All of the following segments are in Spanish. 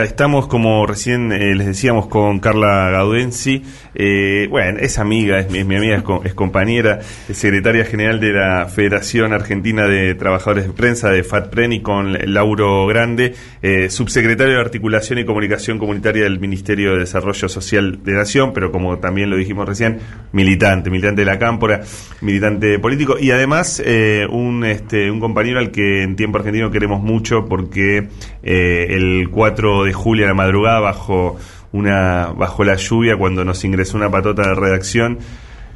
Estamos, como recién eh, les decíamos, con Carla Gaudenzi. Eh, bueno, es amiga, es mi, mi amiga, es, compañera, secretaria general de la Federación Argentina de Trabajadores de Prensa, de FATPREN, y con Lauro Grande, eh, subsecretario de Articulación y Comunicación Comunitaria del Ministerio de Desarrollo Social de Nación, pero como también lo dijimos recién, militante, militante de la Cámpora, militante político, y además un, este, un compañero al que en tiempo argentino queremos mucho porque el 4 de de julio a la madrugada bajo una bajo la lluvia cuando nos ingresó una patota de redacción.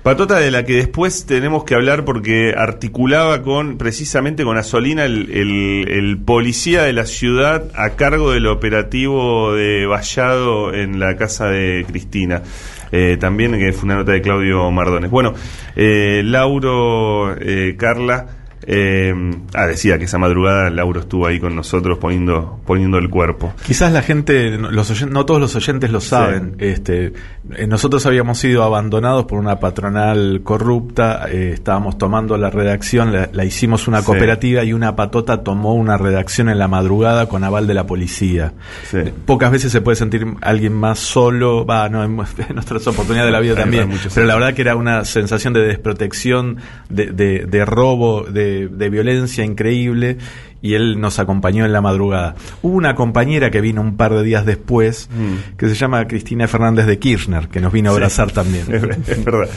Patota de la que después tenemos que hablar porque articulaba con precisamente con Asolina el, el, policía de la ciudad a cargo del operativo de Vallado en la casa de Cristina. Eh, también que fue una nota de Claudio Mardones. Bueno, eh, Lauro, eh, Carla. Eh, ah, decía que esa madrugada Lauro estuvo ahí con nosotros poniendo, poniendo el cuerpo. Quizás la gente, los no todos los oyentes lo saben. Este, eh, nosotros habíamos sido abandonados por una patronal corrupta, eh, estábamos tomando la redacción, la, hicimos una cooperativa y una patota tomó una redacción en la madrugada con aval de la policía. Pocas veces se puede sentir alguien más solo, va, no, en, nuestras oportunidades de la vida también, pero la verdad que era una sensación de desprotección, de, de, de robo, de de, violencia increíble y él nos acompañó en la madrugada. Hubo una compañera que vino un par de días después, mm. que se llama Cristina Fernández de Kirchner, que nos vino a abrazar también. Es, verdad.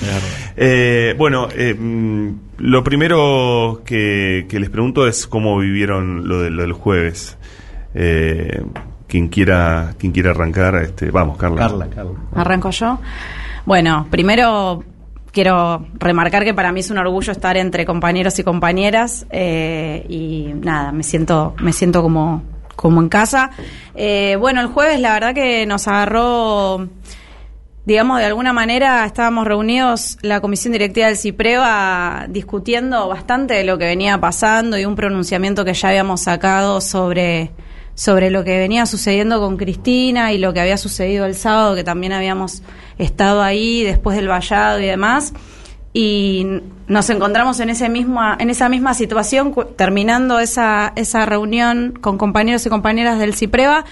Eh, bueno, eh, mm, lo primero que, les pregunto es cómo vivieron lo, de, lo del jueves. Eh, quien quiera quien quiera arrancar, este, vamos, Carla. Carla, Carla. Arranco yo. Bueno, primero quiero remarcar que para mí es un orgullo estar entre compañeros y compañeras eh, y nada, me siento, me siento como, como en casa. Eh, bueno, el jueves la verdad que nos agarró, digamos, de alguna manera estábamos reunidos la comisión directiva del CIPREVA discutiendo bastante de lo que venía pasando y un pronunciamiento que ya habíamos sacado sobre sobre lo que venía sucediendo con Cristina y lo que había sucedido el sábado, que también habíamos estado ahí después del vallado y demás. Y nos encontramos en, ese mismo, en esa misma situación, terminando esa, esa reunión con compañeros y compañeras del CIPREVA,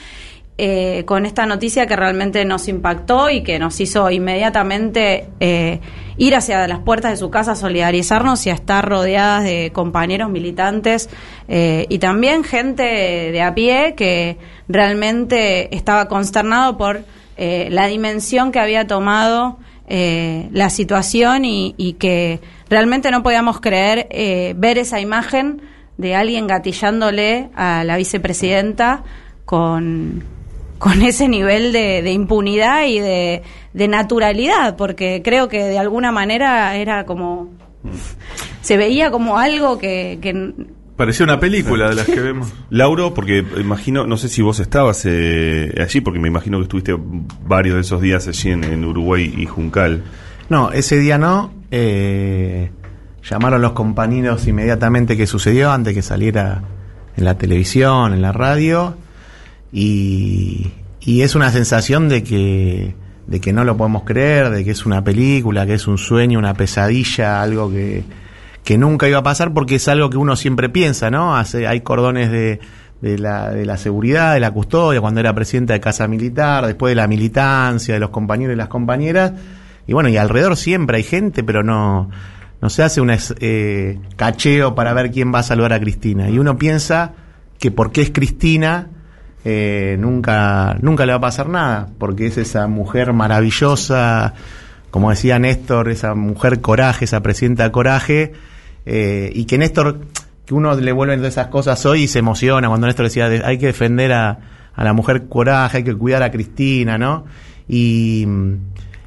eh, con esta noticia que realmente nos impactó y que nos hizo inmediatamente eh, ir hacia las puertas de su casa, solidarizarnos y a estar rodeadas de compañeros militantes eh, y también gente de a pie que realmente estaba consternado por la dimensión que había tomado la situación y, y, que realmente no podíamos creer ver esa imagen de alguien gatillándole a la vicepresidenta con, con ese nivel de, impunidad y de, naturalidad, porque creo que de alguna manera era como... Se veía como algo que... Parecía una película de las que vemos. Lauro, porque imagino, no sé si vos estabas eh, allí, porque me imagino que estuviste varios de esos días allí en, Uruguay y Juncal. No, ese día no. Eh, llamaron los compañeros inmediatamente que sucedió, antes que saliera en la televisión, en la radio. Y, es una sensación de que, de que no lo podemos creer, de que es una película, que es un sueño, una pesadilla, algo que, que nunca iba a pasar porque es algo que uno siempre piensa, ¿no? Hace, hay cordones de, de, la, de la seguridad, de la custodia, cuando era presidenta de Casa Militar, después de la militancia, de los compañeros y las compañeras. Y bueno, y alrededor siempre hay gente, pero no, no se hace un eh, cacheo para ver quién va a saludar a Cristina. Y uno piensa que porque es Cristina, eh, nunca, nunca le va a pasar nada, porque es esa mujer maravillosa, como decía Néstor, esa mujer coraje, esa presidenta coraje, eh, y que Néstor, que uno le vuelve de esas cosas hoy y se emociona cuando Néstor decía, hay que defender a, a la mujer coraje, hay que cuidar a Cristina, ¿no? Y,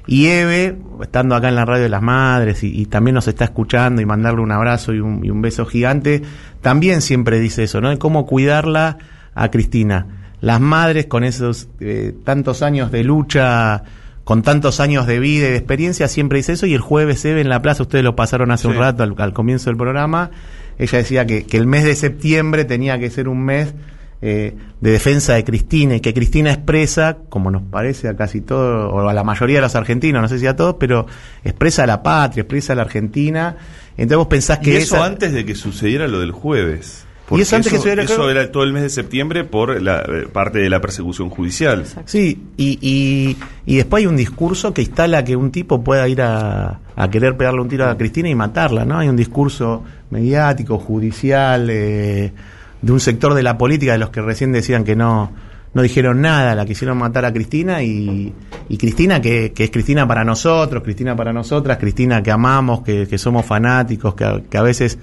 y Eve, estando acá en la radio de las madres y, también nos está escuchando y mandarle un abrazo y un, y un beso gigante, también siempre dice eso, ¿no? Cómo cuidarla a Cristina las madres con esos eh, tantos años de lucha, con tantos años de vida y de experiencia, siempre dice eso. Y el jueves se ve en la plaza, ustedes lo pasaron hace un rato al, comienzo del programa, ella decía que, el mes de septiembre tenía que ser un mes eh, de defensa de Cristina y que Cristina expresa, como nos parece a casi todos, o a la mayoría de los argentinos, no sé si a todos, pero expresa a la patria, expresa a la Argentina. Entonces vos pensás que... eso antes de que sucediera lo del jueves. Y eso, antes que eso era todo el mes de septiembre por la eh, parte de la persecución judicial. Sí, y, y, después hay un discurso que instala que un tipo pueda ir a, a, querer pegarle un tiro a Cristina y matarla, ¿no? Hay un discurso mediático, judicial, eh, de un sector de la política de los que recién decían que no no dijeron nada, la quisieron matar a Cristina y, y Cristina que, que, es Cristina para nosotros, Cristina para nosotras, Cristina que amamos, que, que somos fanáticos, que, que a veces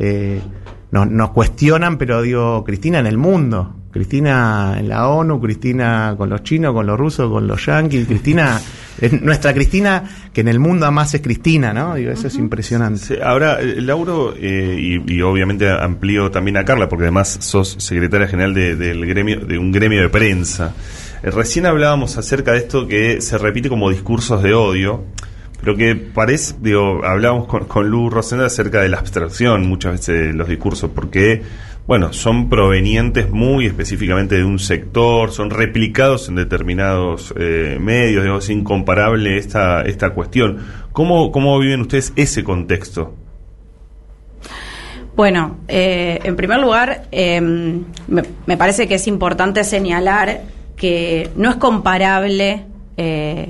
eh, nos, nos, cuestionan, pero digo, Cristina en el mundo, Cristina en la ONU, Cristina con los chinos, con los rusos, con los yanquis, Cristina, nuestra Cristina, que en el mundo más es Cristina, ¿no? Digo, eso es impresionante. ahora, eh, Lauro, eh, y, obviamente amplío también a Carla, porque además sos secretaria general de, del gremio, de un gremio de prensa. Eh, recién hablábamos acerca de esto que se repite como discursos de odio pero que parece, digo, hablábamos con, con Lu Rosenda acerca de la abstracción muchas veces de los discursos, porque, bueno, son provenientes muy específicamente de un sector, son replicados en determinados eh, medios, digo, es incomparable esta, esta cuestión. ¿Cómo, ¿Cómo viven ustedes ese contexto? Bueno, eh, en primer lugar, em, me, parece que es importante señalar que no es comparable, eh,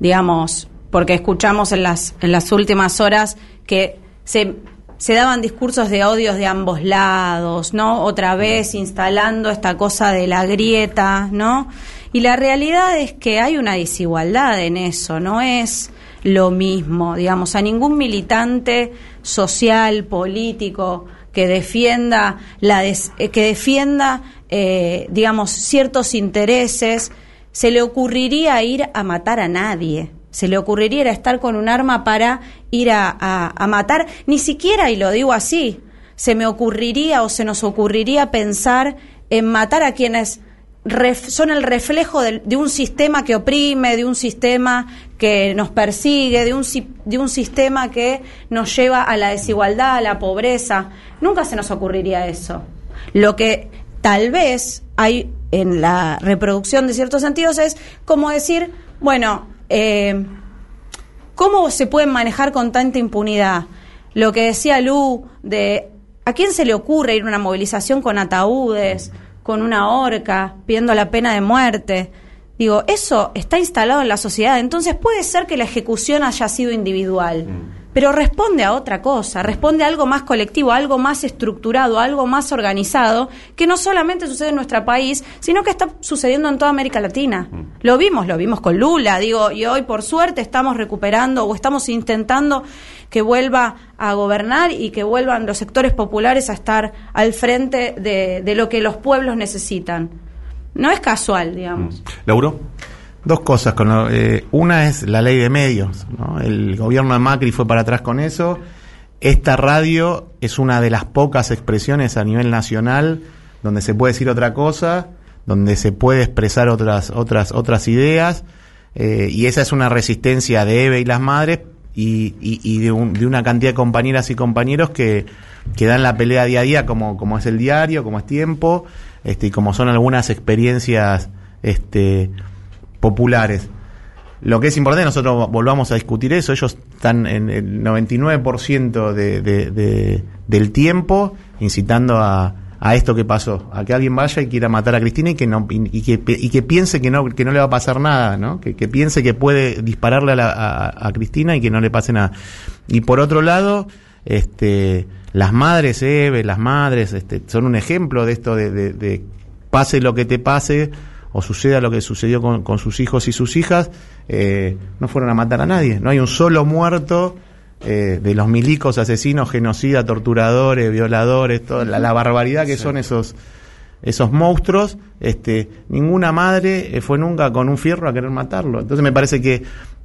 digamos, porque escuchamos en las, en las últimas horas que se, se daban discursos de odios de ambos lados, ¿no? Otra vez instalando esta cosa de la grieta, ¿no? Y la realidad es que hay una desigualdad en eso, no es lo mismo, digamos, a ningún militante social, político, que defienda la eh, que defienda eh, digamos ciertos intereses se le ocurriría ir a matar a nadie se le ocurriría estar con un arma para ir a, matar, ni siquiera, y lo digo así, se me ocurriría o se nos ocurriría pensar en matar a quienes son el reflejo de, un sistema que oprime, de un sistema que nos persigue, de un, de un sistema que nos lleva a la desigualdad, a la pobreza. Nunca se nos ocurriría eso. Lo que tal vez hay en la reproducción de ciertos sentidos es como decir, bueno, eh, ¿cómo se pueden manejar con tanta impunidad? Lo que decía Lu, de ¿a quién se le ocurre ir a una movilización con ataúdes, con una horca, pidiendo la pena de muerte? Digo, eso está instalado en la sociedad, entonces puede ser que la ejecución haya sido individual. Mm pero responde a otra cosa, responde a algo más colectivo, a algo más estructurado, a algo más organizado, que no solamente sucede en nuestro país, sino que está sucediendo en toda América Latina. Mm. Lo vimos, lo vimos con Lula, digo, y hoy por suerte estamos recuperando o estamos intentando que vuelva a gobernar y que vuelvan los sectores populares a estar al frente de, de lo que los pueblos necesitan. No es casual, digamos. Mm. Lauro. Dos cosas. Con eh, una es la ley de medios. El gobierno de Macri fue para atrás con eso. Esta radio es una de las pocas expresiones a nivel nacional donde se puede decir otra cosa, donde se puede expresar otras, otras, otras ideas. Eh, y esa es una resistencia de Eve y las madres y, y, de, de, una cantidad de compañeras y compañeros que, que dan la pelea día a día, como, como es el diario, como es tiempo, este, y como son algunas experiencias este, populares. Lo que es importante, nosotros volvamos a discutir eso, ellos están en el 99% de, de, del tiempo incitando a, a esto que pasó, a que alguien vaya y quiera matar a Cristina y que no y que, y que piense que no que no le va a pasar nada, ¿no? Que, piense que puede dispararle a, a, Cristina y que no le pase nada. Y por otro lado, este las madres Eve, las madres este, son un ejemplo de esto de, de pase lo que te pase, o suceda lo que sucedió con, sus hijos y sus hijas, eh, no fueron a matar a nadie. No hay un solo muerto eh, de los milicos, asesinos, genocidas, torturadores, violadores, toda la, barbaridad que son esos esos monstruos, este, ninguna madre eh, fue nunca con un fierro a querer matarlo. Entonces me parece que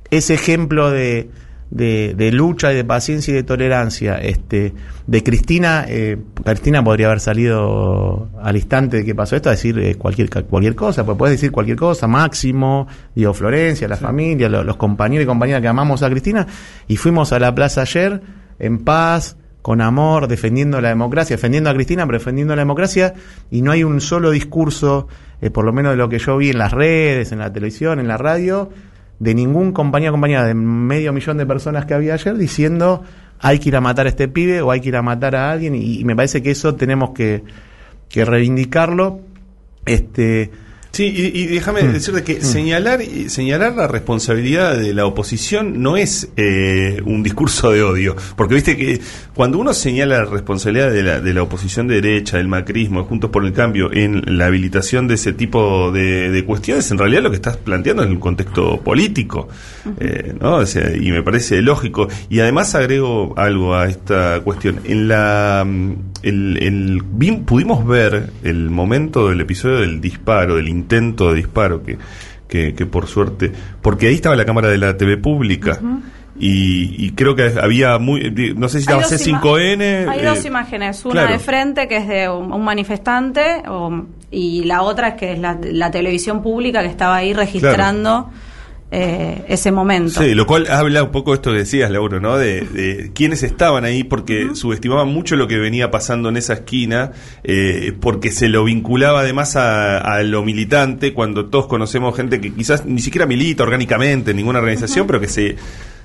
ese ejemplo de, de, lucha y de paciencia y de tolerancia. Este, de Cristina, eh, Cristina podría haber salido al instante de que pasó esto a decir eh, cualquier, cualquier cosa, pues puedes decir cualquier cosa, Máximo, Diego Florencia, la familia, los, compañeros y compañeras que amamos a Cristina, y fuimos a la plaza ayer en paz, con amor, defendiendo la democracia, defendiendo a Cristina, pero defendiendo la democracia, y no hay un solo discurso, eh, por lo menos de lo que yo vi en las redes, en la televisión, en la radio, de ningún compañía compañía de medio millón de personas que había ayer diciendo hay que ir a matar a este pibe o hay que ir a matar a alguien y, me parece que eso tenemos que, que reivindicarlo. Este, Sí, y, déjame mm. decirte que mm. señalar, señalar la responsabilidad de la oposición no es eh, un discurso de odio, porque viste que cuando uno señala la responsabilidad de la, de la oposición de derecha, del macrismo, Juntos por el Cambio, en la habilitación de ese tipo de, cuestiones, en realidad lo que estás planteando es un contexto político, eh, ¿no? y me parece lógico. Y además agrego algo a esta cuestión. En la, el, el, pudimos ver el momento del episodio del disparo, del intento de disparo que, que, por suerte, porque ahí estaba la cámara de la TV pública. y, creo que había muy, no sé si estaba C5N. Hay dos eh, imágenes, una de frente que es de un, manifestante y la otra es que es la, televisión pública que estaba ahí registrando. Eh, ese momento. Sí, lo cual habla un poco de esto que decías, Lauro, ¿no? De, de quiénes estaban ahí, porque subestimaban mucho lo que venía pasando en esa esquina, eh, porque se lo vinculaba además a, lo militante, cuando todos conocemos gente que quizás ni siquiera milita orgánicamente en ninguna organización, pero que se,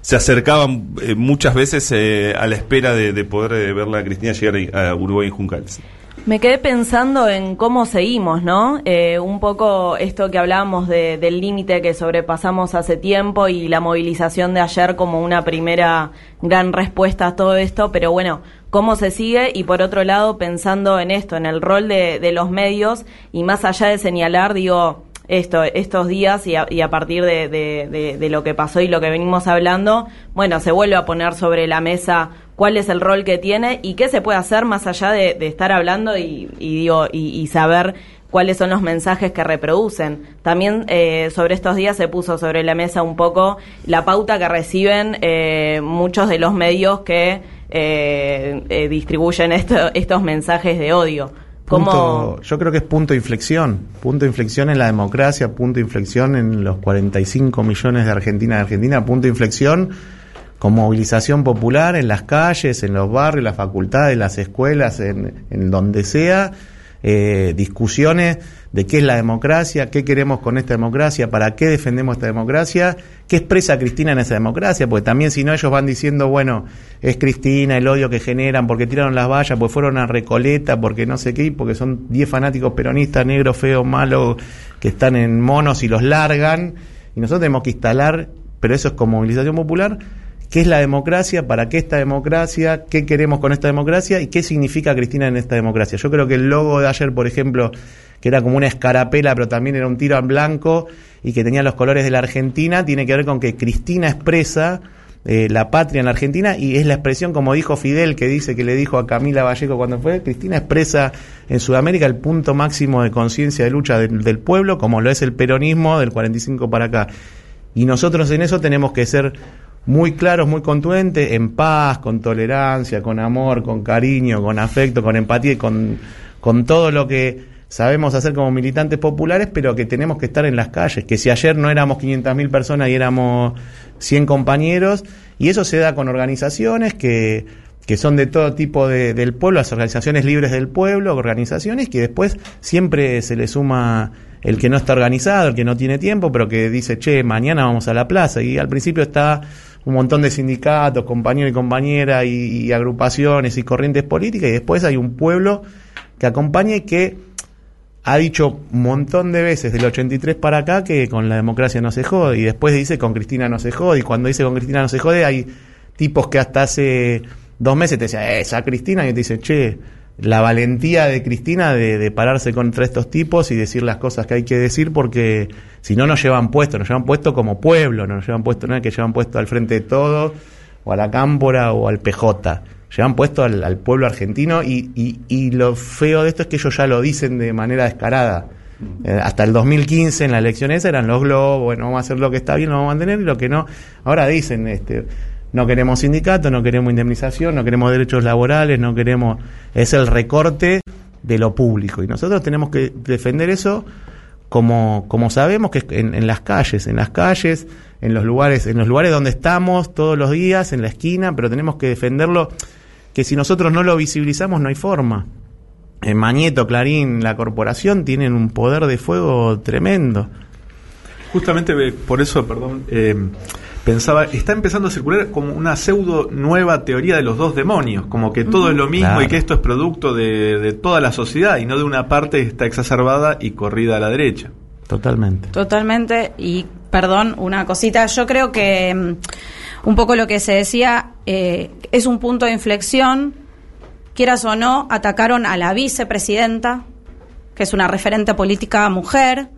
se acercaban eh, muchas veces a la espera de, poder verla a Cristina llegar a Uruguay y Juncales. Me quedé pensando en cómo seguimos, ¿no? Eh, un poco esto que hablábamos de, del límite que sobrepasamos hace tiempo y la movilización de ayer como una primera gran respuesta a todo esto, pero bueno, cómo se sigue y por otro lado pensando en esto, en el rol de, de los medios y más allá de señalar, digo, esto, estos días y a, y a partir de, de, de, lo que pasó y lo que venimos hablando, bueno, se vuelve a poner sobre la mesa cuál es el rol que tiene y qué se puede hacer más allá de, estar hablando y, digo, y, saber cuáles son los mensajes que reproducen. También eh, sobre estos días se puso sobre la mesa un poco la pauta que reciben eh, muchos de los medios que eh, distribuyen estos mensajes de odio. Yo creo que es punto de inflexión, punto de inflexión en la democracia, punto de inflexión en los 45 millones de Argentina de Argentina, punto de inflexión con movilización popular en las calles, en los barrios, las facultades, las escuelas, en, donde sea, eh, discusiones de qué es la democracia, qué queremos con esta democracia, para qué defendemos esta democracia, qué expresa Cristina en esa democracia, porque también si no ellos van diciendo, bueno, es Cristina, el odio que generan, porque tiraron las vallas, porque fueron a Recoleta, porque no sé qué, porque son 10 fanáticos peronistas, negros, feos, malos, que están en monos y los largan, y nosotros tenemos que instalar, pero eso es con movilización popular, qué es la democracia, para qué esta democracia, qué queremos con esta democracia y qué significa Cristina en esta democracia. Yo creo que el logo de ayer, por ejemplo, que era como una escarapela, pero también era un tiro en blanco y que tenía los colores de la Argentina, tiene que ver con que Cristina expresa eh, la patria en la Argentina y es la expresión, como dijo Fidel, que dice que le dijo a Camila Vallejo cuando fue, Cristina expresa en Sudamérica el punto máximo de conciencia de lucha del pueblo, como lo es el peronismo del 45 para acá. Y nosotros en eso tenemos que ser muy claros, muy contundentes, en paz, con tolerancia, con amor, con cariño, con afecto, con empatía y con, con todo lo que sabemos hacer como militantes populares, pero que tenemos que estar en las calles, que si ayer no éramos 500.000 personas y éramos 100 compañeros, y eso se da con organizaciones que, que son de todo tipo de, del pueblo, las organizaciones libres del pueblo, organizaciones que después siempre se le suma el que no está organizado, el que no tiene tiempo, pero que dice, che, mañana vamos a la plaza, y al principio está un montón de sindicatos, compañeros y compañeras y, agrupaciones y corrientes políticas y después hay un pueblo que acompaña y que ha dicho un montón de veces del 83 para acá que con la democracia no se jode y después dice con Cristina no se jode y cuando dice con Cristina no se jode hay tipos que hasta hace dos meses te decían, esa Cristina y te dicen, che, la valentía de Cristina de, pararse contra estos tipos y decir las cosas que hay que decir porque si no nos llevan puesto, nos llevan puesto como pueblo, no nos llevan puesto, no es que llevan puesto al frente de todo o a la cámpora o al PJ, llevan puesto al, pueblo argentino y, y, y, lo feo de esto es que ellos ya lo dicen de manera descarada. Eh, hasta el 2015 en la elección esa eran los globos, bueno, vamos a hacer lo que está bien, lo vamos a mantener y lo que no. Ahora dicen, este, no queremos sindicatos, no queremos indemnización, no queremos derechos laborales, no queremos... Es el recorte de lo público. Y nosotros tenemos que defender eso como, como sabemos que en, en las calles, en las calles, en los lugares, en los lugares donde estamos todos los días, en la esquina, pero tenemos que defenderlo, que si nosotros no lo visibilizamos no hay forma. En Mañeto, Clarín, la corporación tienen un poder de fuego tremendo. Justamente eh, por eso, perdón, eh, pensaba, está empezando a circular como una pseudo nueva teoría de los dos demonios, como que todo es lo mismo Claro. y que esto es producto de, de toda la sociedad y no de una parte que está exacerbada y corrida a la derecha. Totalmente. Totalmente. Y perdón, una cosita. Yo creo que mm, un poco lo que se decía eh, es un punto de inflexión. Quieras o no, atacaron a la vicepresidenta, que es una referente política mujer.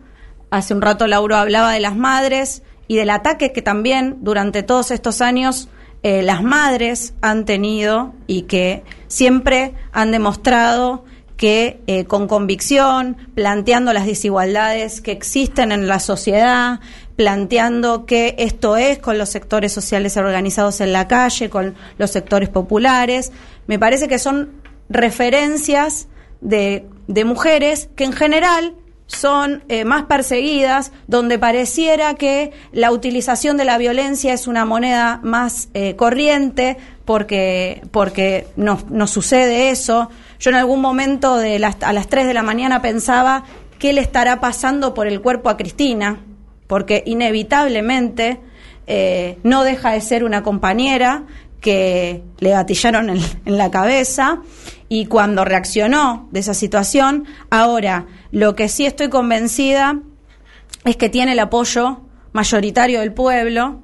Hace un rato Lauro hablaba de las madres y del ataque que también durante todos estos años eh, las madres han tenido y que siempre han demostrado que eh, con convicción, planteando las desigualdades que existen en la sociedad, planteando que esto es con los sectores sociales organizados en la calle, con los sectores populares, me parece que son referencias de, de mujeres que en general son eh, más perseguidas, donde pareciera que la utilización de la violencia es una moneda más eh, corriente, porque, porque nos, nos sucede eso. Yo en algún momento de las, a las 3 de la mañana pensaba qué le estará pasando por el cuerpo a Cristina, porque inevitablemente eh, no deja de ser una compañera que le gatillaron en, la cabeza y cuando reaccionó de esa situación, ahora lo que sí estoy convencida es que tiene el apoyo mayoritario del pueblo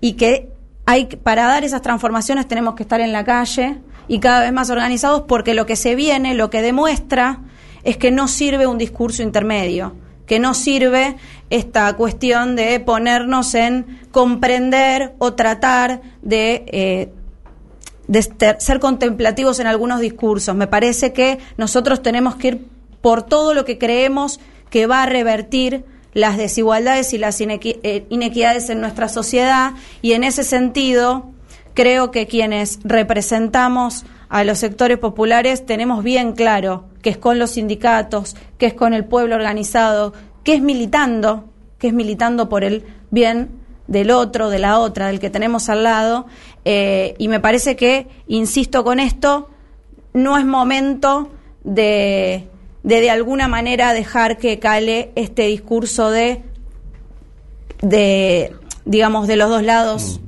y que hay para dar esas transformaciones tenemos que estar en la calle y cada vez más organizados porque lo que se viene, lo que demuestra es que no sirve un discurso intermedio, que no sirve esta cuestión de ponernos en comprender o tratar de eh, de ser contemplativos en algunos discursos. Me parece que nosotros tenemos que ir por todo lo que creemos que va a revertir las desigualdades y las eh, inequidades en nuestra sociedad y en ese sentido creo que quienes representamos a los sectores populares tenemos bien claro que es con los sindicatos, que es con el pueblo organizado, que es militando, que es militando por el bien del otro, de la otra, del que tenemos al lado. Eh, y me parece que, insisto con esto, no es momento de, de de alguna manera dejar que cale este discurso de, de digamos, de los dos lados.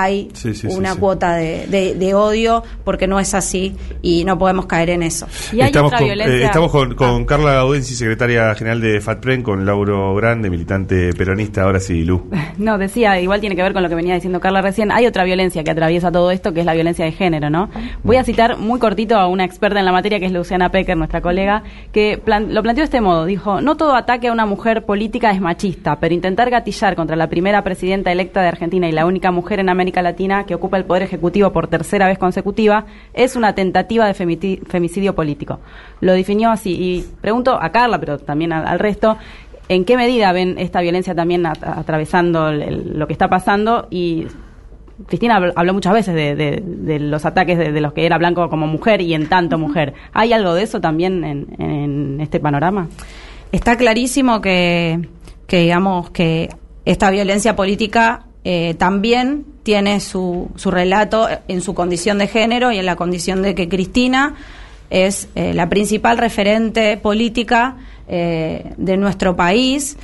Hay Sí, sí, sí, una sí. cuota de, de- de odio porque no es así y no podemos caer en eso. Y hay estamos otra con, violencia. eh, estamos con, con Ah. Carla Gaudensi, secretaria general de FATPREN, con Lauro Grande, militante peronista. Ahora sí, Lu. No, decía, igual tiene que ver con lo que venía diciendo Carla recién. Hay otra violencia que atraviesa todo esto, que es la violencia de género, ¿no? Voy a citar muy cortito a una experta en la materia, que es Luciana Pecker, nuestra colega, que plan- lo planteó de este modo. Dijo, no todo ataque a una mujer política es machista, pero intentar gatillar contra la primera presidenta electa de Argentina y la única mujer en América Latina que ocupa el poder ejecutivo por tercera vez consecutiva es una tentativa de femicidio político. Lo definió así. Y pregunto a Carla, pero también al resto, ¿En qué medida ven esta violencia también at- atravesando el- el- lo que está pasando? Y Cristina habl- habló muchas veces de, de- de los ataques de, de los que era blanco como mujer y en tanto mujer. ¿Hay algo de eso también en, en este panorama? Está clarísimo que, que digamos que esta violencia política eh, también tiene su, su relato en su condición de género y en la condición de que Cristina es eh, la principal referente política eh, de nuestro país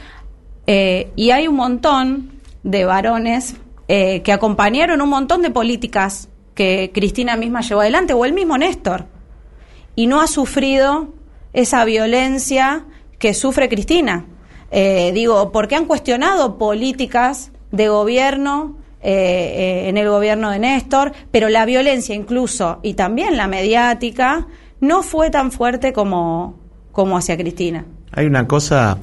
eh, y hay un montón de varones que acompañaron un montón de políticas que Cristina misma llevó adelante o el mismo Néstor y no ha sufrido esa violencia que sufre Cristina. Digo, porque han cuestionado políticas de gobierno eh, eh, en el gobierno de Néstor, pero la violencia incluso y también la mediática no fue tan fuerte como, como hacia Cristina. Hay una cosa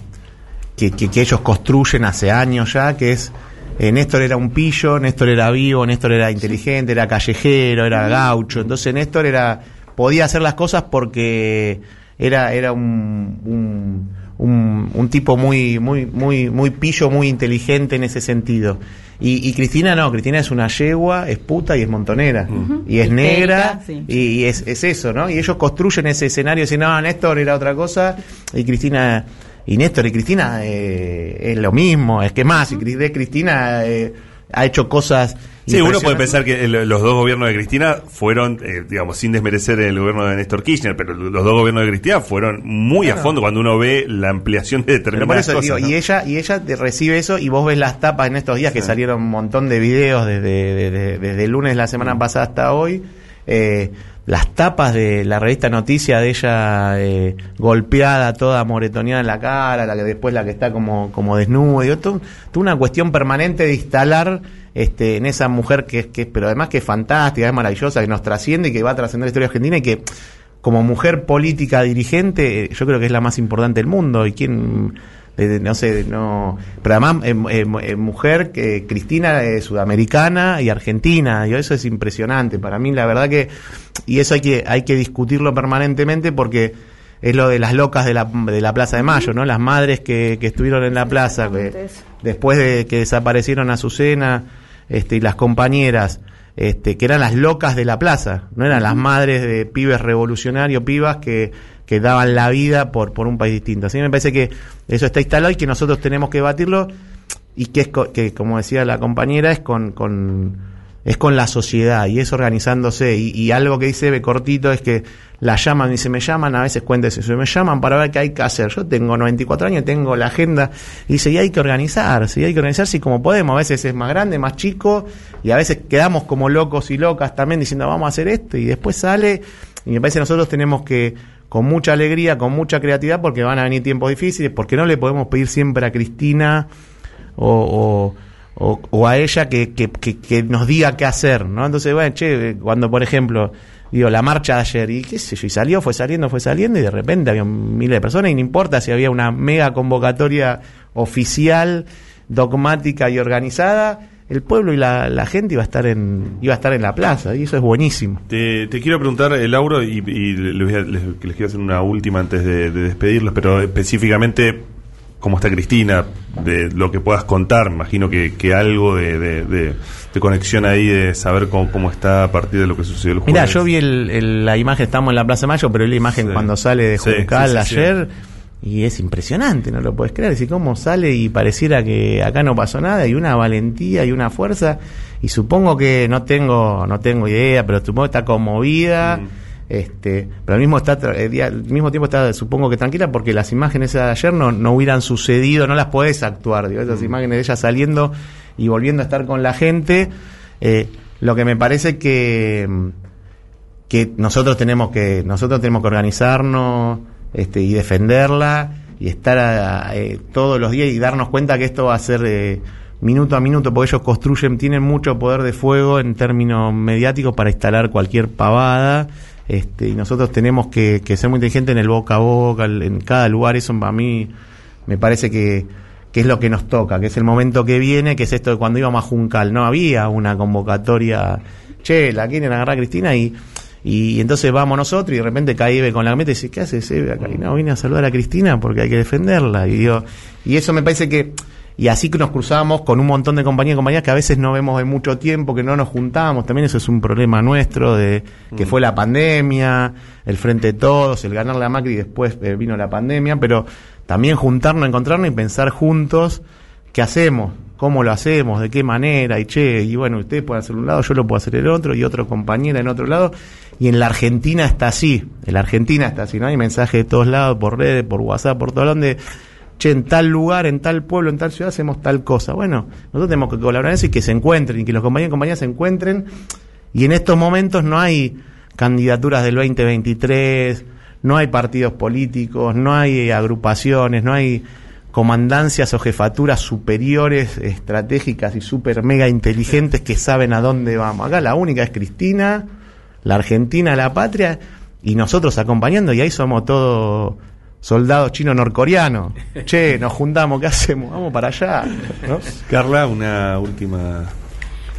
que, que- que ellos construyen hace años ya, que es eh, Néstor era un pillo, Néstor era vivo, Néstor era inteligente, era callejero, era gaucho. Entonces Néstor era podía hacer las cosas porque era era un, un, un- un tipo muy muy muy muy pillo, muy inteligente en ese sentido. Y, y Cristina no, Cristina es una yegua, es puta y es montonera. Y es Histérica, negra sí. y, y es, es eso, ¿no? Y ellos construyen ese escenario diciendo, no, Néstor era otra cosa y Cristina, y Néstor y Cristina eh, es lo mismo, es que más, y de Cristina eh, ha hecho cosas Sí, uno puede pensar que los dos gobiernos de Cristina fueron, eh, digamos, sin desmerecer el gobierno de Néstor Kirchner, pero los dos gobiernos de Cristina fueron muy a fondo cuando uno ve la ampliación de determinadas cosas. Y ella y ella te recibe eso y vos ves las tapas en estos días que salieron un montón de videos desde, desde, el lunes de la semana mm. pasada hasta hoy. Eh, las tapas de la revista Noticia de ella eh, golpeada, toda moretoneada en la cara, la que después la que está como, como desnuda, tú una cuestión permanente de instalar este, en esa mujer que es, que, pero además que es fantástica, es maravillosa, que nos trasciende y que va a trascender la historia argentina y que como mujer política dirigente, yo creo que es la más importante del mundo y quién no sé, no, pero además eh, mujer que Cristina es sudamericana y argentina, y eso es impresionante. Para mí la verdad que y eso hay que hay que discutirlo permanentemente porque es lo de las locas de la, de la Plaza de Mayo, ¿no? Las madres que, que estuvieron en la plaza, que, después de que desaparecieron Azucena este, y las compañeras, este, que eran las locas de la plaza, no eran las madres de pibes revolucionarios, pibas que, que daban la vida por, por un país distinto. Así me parece que eso está instalado y que nosotros tenemos que batirlo y que es que como decía la compañera es con, con es con la sociedad y es organizándose y, algo que dice Eve cortito es que la llaman y se me llaman a veces cuéntese se me llaman para ver qué hay que hacer. Yo tengo 94 años tengo la agenda y dice y hay que organizarse y hay que organizarse como podemos a veces es más grande más chico y a veces quedamos como locos y locas también diciendo vamos a hacer esto y después sale y me parece que nosotros tenemos que con mucha alegría con mucha creatividad porque van a venir tiempos difíciles porque no le podemos pedir siempre a Cristina o, a ella que, que, nos diga qué hacer, ¿no? Entonces, bueno, che, cuando por ejemplo, digo, la marcha de ayer, y qué sé yo, y salió, fue saliendo, fue saliendo, y de repente había miles de personas, y no importa si había una mega convocatoria oficial, dogmática y organizada, el pueblo y la, gente iba a estar en iba a estar en la plaza y eso es buenísimo. Te, quiero preguntar, eh, Lauro, y, y les, les, quiero hacer una última antes de, de despedirlos, pero específicamente cómo está Cristina, de lo que puedas contar, imagino que, que algo de, de, conexión ahí, de saber cómo, está a partir de lo que sucedió el jueves. Mira, yo vi el, la imagen, estamos en la Plaza Mayo, pero vi la imagen cuando sale de Juncal ayer y es impresionante, no lo puedes creer, así cómo sale y pareciera que acá no pasó nada, y una valentía y una fuerza, y supongo que no tengo, no tengo idea, pero supongo que está conmovida. Mm. Este, pero al mismo, está, eh, al mismo tiempo está, supongo que tranquila, porque las imágenes de ayer no, no hubieran sucedido, no las podés actuar, digo, esas mm. imágenes de ella saliendo y volviendo a estar con la gente, eh, lo que me parece que, que nosotros tenemos que, nosotros tenemos que organizarnos este, y defenderla y estar eh, todos los días y darnos cuenta que esto va a ser minuto a minuto, porque ellos construyen, tienen mucho poder de fuego en términos mediáticos para instalar cualquier pavada este, y nosotros tenemos que, ser muy inteligentes en el boca a boca, en cada lugar, eso a mí me parece que, es lo que nos toca, que es el momento que viene, que es esto de cuando íbamos a Juncal, no había una convocatoria, che, la quieren agarrar a Cristina y, y entonces vamos nosotros y de repente cae con la meta y dice, ¿qué haces Eve acá? Y no, vine a saludar a Cristina porque hay que defenderla. Y digo, y eso me parece que y así que nos cruzamos con un montón de compañías y compañías que a veces no vemos en mucho tiempo, que no nos juntamos, también eso es un problema nuestro, de que mm. fue la pandemia, el frente de todos, el ganar la Macri y después eh, vino la pandemia, pero también juntarnos, encontrarnos y pensar juntos qué hacemos, cómo lo hacemos, de qué manera, y che, y bueno, ustedes pueden hacer un lado, yo lo puedo hacer el otro, y otro compañera en otro lado, y en la Argentina está así, en la Argentina está así, ¿no? Hay mensajes de todos lados, por redes, por WhatsApp, por todo donde che, en tal lugar, en tal pueblo, en tal ciudad hacemos tal cosa. Bueno, nosotros tenemos que colaborar en eso y que se encuentren, y que los compañeros y compañeras se encuentren. Y en estos momentos no hay candidaturas del 2023, no hay partidos políticos, no hay agrupaciones, no hay comandancias o jefaturas superiores, estratégicas y super mega inteligentes que saben a dónde vamos. Acá la única es Cristina, la Argentina, la patria, y nosotros acompañando, y ahí somos todos soldado chino norcoreano. Che, nos juntamos, ¿qué hacemos? Vamos para allá. Carla, una última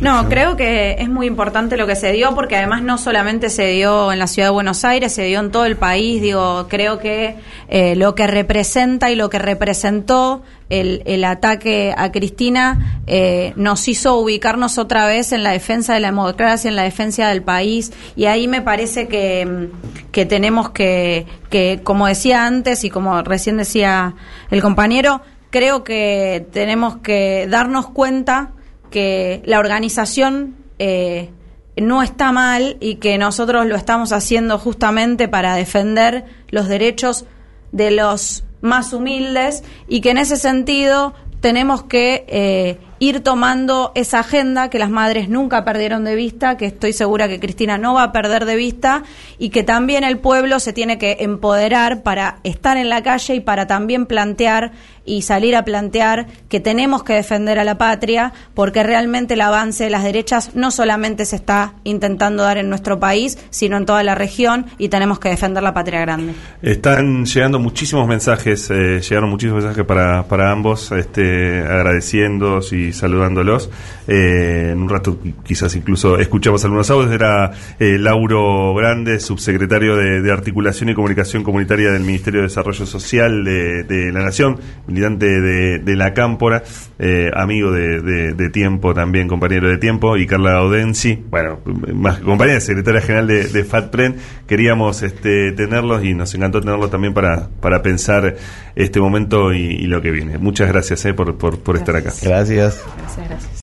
no, creo que es muy importante lo que se dio porque además no solamente se dio en la ciudad de Buenos Aires, se dio en todo el país. Digo, creo que eh, lo que representa y lo que representó el, el ataque a Cristina eh, nos hizo ubicarnos otra vez en la defensa de la democracia, en la defensa del país. Y ahí me parece que, que tenemos que, que, como decía antes y como recién decía el compañero, creo que tenemos que darnos cuenta que la organización eh, no está mal y que nosotros lo estamos haciendo justamente para defender los derechos de los más humildes y que en ese sentido tenemos que eh, ir tomando esa agenda que las madres nunca perdieron de vista, que estoy segura que Cristina no va a perder de vista y que también el pueblo se tiene que empoderar para estar en la calle y para también plantear y salir a plantear que tenemos que defender a la patria porque realmente el avance de las derechas no solamente se está intentando dar en nuestro país, sino en toda la región y tenemos que defender la patria grande. Están llegando muchísimos mensajes, eh, llegaron muchísimos mensajes para, para ambos, este, agradeciendo y saludándolos. Eh, en un rato quizás incluso escuchamos algunos audios. Era eh, Lauro Grande, subsecretario de, Articulación y Comunicación Comunitaria del Ministerio de Desarrollo Social de, la Nación, militante de, la Cámpora, eh, amigo de, tiempo también, compañero de tiempo, y Carla Audensi, bueno, más compañera secretaria general de, FATPREN. Queríamos este, tenerlos y nos encantó tenerlos también para, para pensar este momento y, lo que viene. Muchas gracias por, por, estar acá. Gracias. Gracias.